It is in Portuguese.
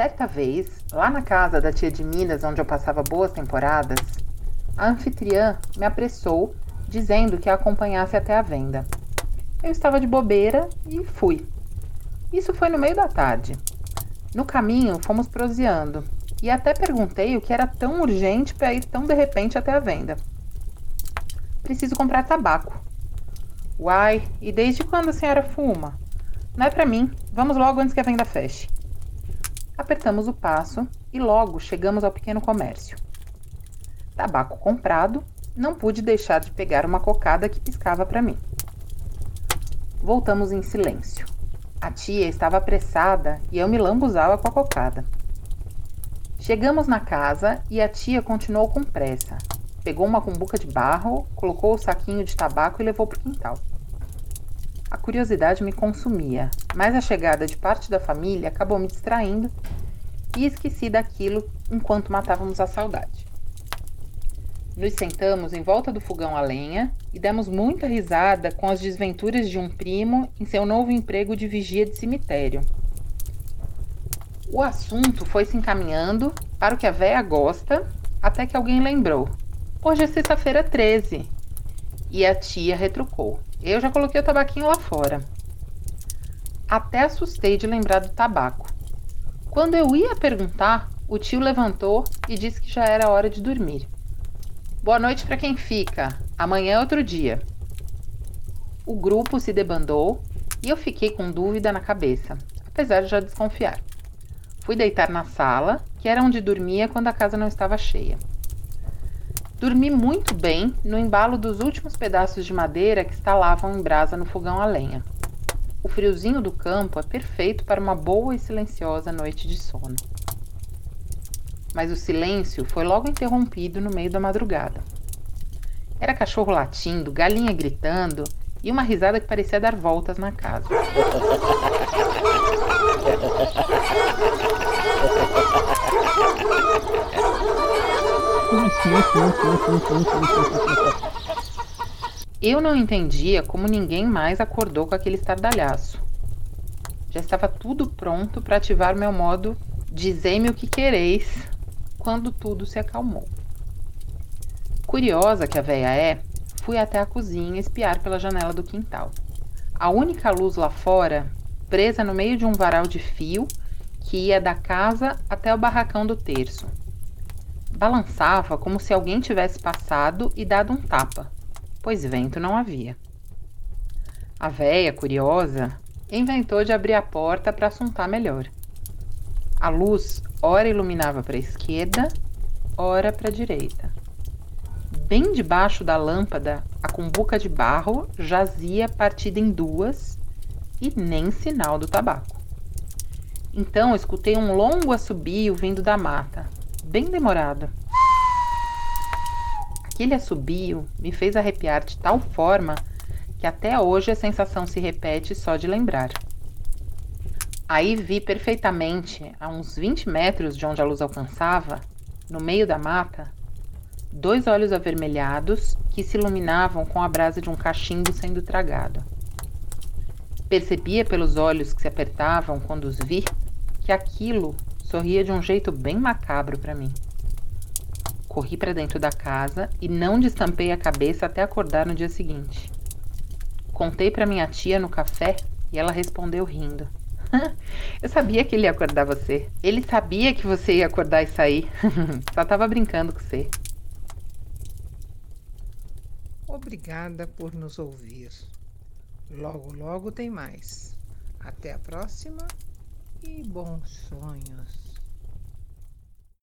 Certa vez, lá na casa da tia de Minas, onde eu passava boas temporadas, a anfitriã me apressou, dizendo que a acompanhasse até a venda. Eu estava de bobeira e fui. Isso foi no meio da tarde. No caminho, fomos proseando e até perguntei o que era tão urgente para ir tão de repente até a venda. Preciso comprar tabaco. Uai, e desde quando a senhora fuma? Não é para mim. Vamos logo antes que a venda feche. Apertamos o passo e logo chegamos ao pequeno comércio. Tabaco comprado, não pude deixar de pegar uma cocada que piscava para mim. Voltamos em silêncio. A tia estava apressada e eu me lambuzava com a cocada. Chegamos na casa e a tia continuou com pressa. Pegou uma cumbuca de barro, colocou o saquinho de tabaco e levou para o quintal. A curiosidade me consumia, mas a chegada de parte da família acabou me distraindo e esqueci daquilo enquanto matávamos a saudade. Nos sentamos em volta do fogão a lenha e demos muita risada com as desventuras de um primo em seu novo emprego de vigia de cemitério. O assunto foi se encaminhando para o que a véia gosta, até que alguém lembrou: Hoje é sexta-feira 13. E a tia retrucou: eu já coloquei o tabaquinho lá fora. Até assustei de lembrar do tabaco. Quando eu ia perguntar, o tio levantou e disse que já era hora de dormir. Boa noite para quem fica. Amanhã é outro dia. O grupo se debandou e eu fiquei com dúvida na cabeça, apesar de já desconfiar. Fui deitar na sala, que era onde dormia quando a casa não estava cheia. Dormi muito bem no embalo dos últimos pedaços de madeira que estalavam em brasa no fogão a lenha. O friozinho do campo é perfeito para uma boa e silenciosa noite de sono. Mas o silêncio foi logo interrompido no meio da madrugada. Era cachorro latindo, galinha gritando e uma risada que parecia dar voltas na casa. Eu não entendia como ninguém mais acordou com aquele estardalhaço. Já estava tudo pronto para ativar meu modo Dizei-me o que quereis quando tudo se acalmou. Curiosa que a véia é, fui até a cozinha espiar pela janela do quintal. A única luz lá fora, presa no meio de um varal de fio que ia da casa até o barracão do terço. Balançava como se alguém tivesse passado e dado um tapa, pois vento não havia. A véia, curiosa, inventou de abrir a porta para assuntar melhor. A luz ora iluminava para a esquerda, ora para a direita. Bem debaixo da lâmpada, a cumbuca de barro jazia partida em duas e nem sinal do tabaco. Então escutei um longo assobio vindo da mata, bem demorado. Aquele assobio me fez arrepiar de tal forma que até hoje a sensação se repete só de lembrar. Aí vi perfeitamente, a uns 20 metros de onde a luz alcançava, no meio da mata, dois olhos avermelhados que se iluminavam com a brasa de um cachimbo sendo tragado. Percebia pelos olhos que se apertavam quando os vi que aquilo sorria de um jeito bem macabro para mim. Corri para dentro da casa e não destampei a cabeça até acordar no dia seguinte. Contei para minha tia no café e ela respondeu rindo. Eu sabia que ele ia acordar você. Ele sabia que você ia acordar e sair. Só tava brincando com você. Obrigada por nos ouvir. Logo, logo tem mais. Até a próxima e bons sonhos.